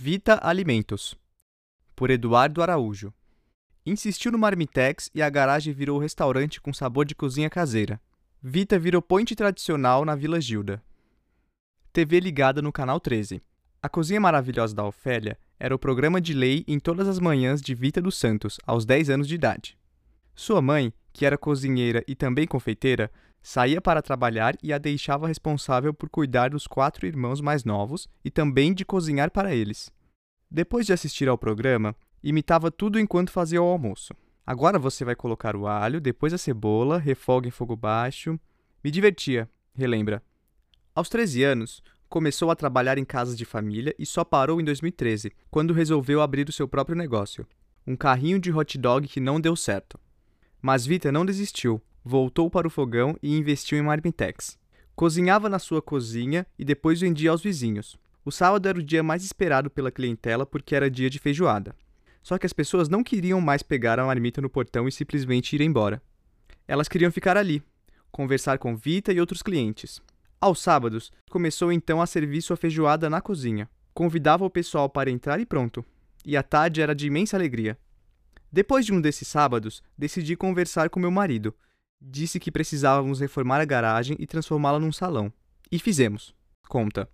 Vita Alimentos, por Eduardo Araújo. Insistiu no Marmitex e a garagem virou restaurante com sabor de cozinha caseira. Vita virou point tradicional na Vila Gilda. TV ligada no Canal 13. A Cozinha Maravilhosa da Ofélia era o programa de lei em todas as manhãs de Vita dos Santos, aos 10 anos de idade. Sua mãe, que era cozinheira e também confeiteira, saía para trabalhar e a deixava responsável por cuidar dos quatro irmãos mais novos e também de cozinhar para eles. Depois de assistir ao programa, imitava tudo enquanto fazia o almoço. Agora você vai colocar o alho, depois a cebola, refoga em fogo baixo. Me divertia, relembra. Aos 13 anos, começou a trabalhar em casas de família e só parou em 2013, quando resolveu abrir o seu próprio negócio. Um carrinho de hot dog que não deu certo. Mas Vita não desistiu, voltou para o fogão e investiu em Marmitex. Cozinhava na sua cozinha e depois vendia aos vizinhos. O sábado era o dia mais esperado pela clientela porque era dia de feijoada. Só que as pessoas não queriam mais pegar a marmita no portão e simplesmente ir embora. Elas queriam ficar ali, conversar com Vita e outros clientes. Aos sábados, começou então a servir sua feijoada na cozinha. Convidava o pessoal para entrar e pronto. E a tarde era de imensa alegria. Depois de um desses sábados, decidi conversar com meu marido. Disse que precisávamos reformar a garagem e transformá-la num salão. E fizemos. Conta.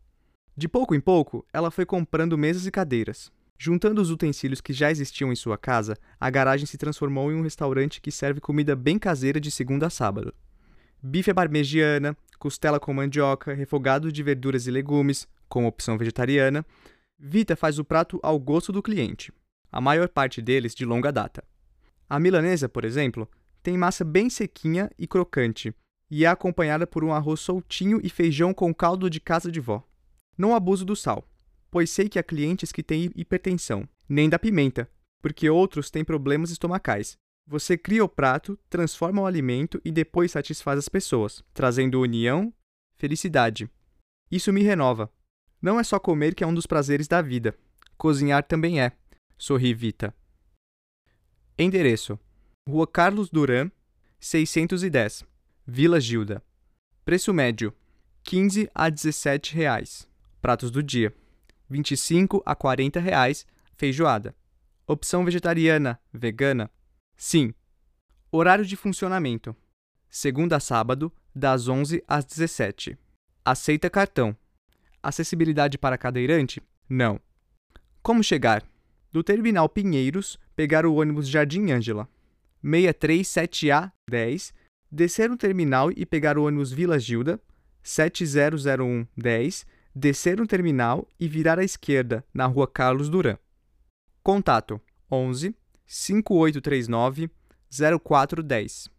De pouco em pouco, ela foi comprando mesas e cadeiras. Juntando os utensílios que já existiam em sua casa, a garagem se transformou em um restaurante que serve comida bem caseira de segunda a sábado. Bife à parmegiana, costela com mandioca, refogado de verduras e legumes, com opção vegetariana. Vita faz o prato ao gosto do cliente a maior parte deles de longa data. A milanesa, por exemplo, tem massa bem sequinha e crocante, e é acompanhada por um arroz soltinho e feijão com caldo de casa de vó. Não abuso do sal, pois sei que há clientes que têm hipertensão, nem da pimenta, porque outros têm problemas estomacais. Você cria o prato, transforma o alimento e depois satisfaz as pessoas, trazendo união, felicidade. Isso me renova. Não é só comer que é um dos prazeres da vida, cozinhar também é. Sorri Vita. Endereço: Rua Carlos Duran, 610, Vila Gilda. Preço médio: 15 a 17 reais. Pratos do dia: 25 a 40 reais. Feijoada. Opção vegetariana, vegana? Sim. Horário de funcionamento: segunda a sábado, das 11 às 17. Aceita cartão. Acessibilidade para cadeirante? Não. Como chegar? Do Terminal Pinheiros, pegar o ônibus Jardim Ângela, 637A 10, descer no terminal e pegar o ônibus Vila Gilda, 7001 10, descer no terminal e virar à esquerda, na rua Carlos Duran. Contato 11 5839 0410.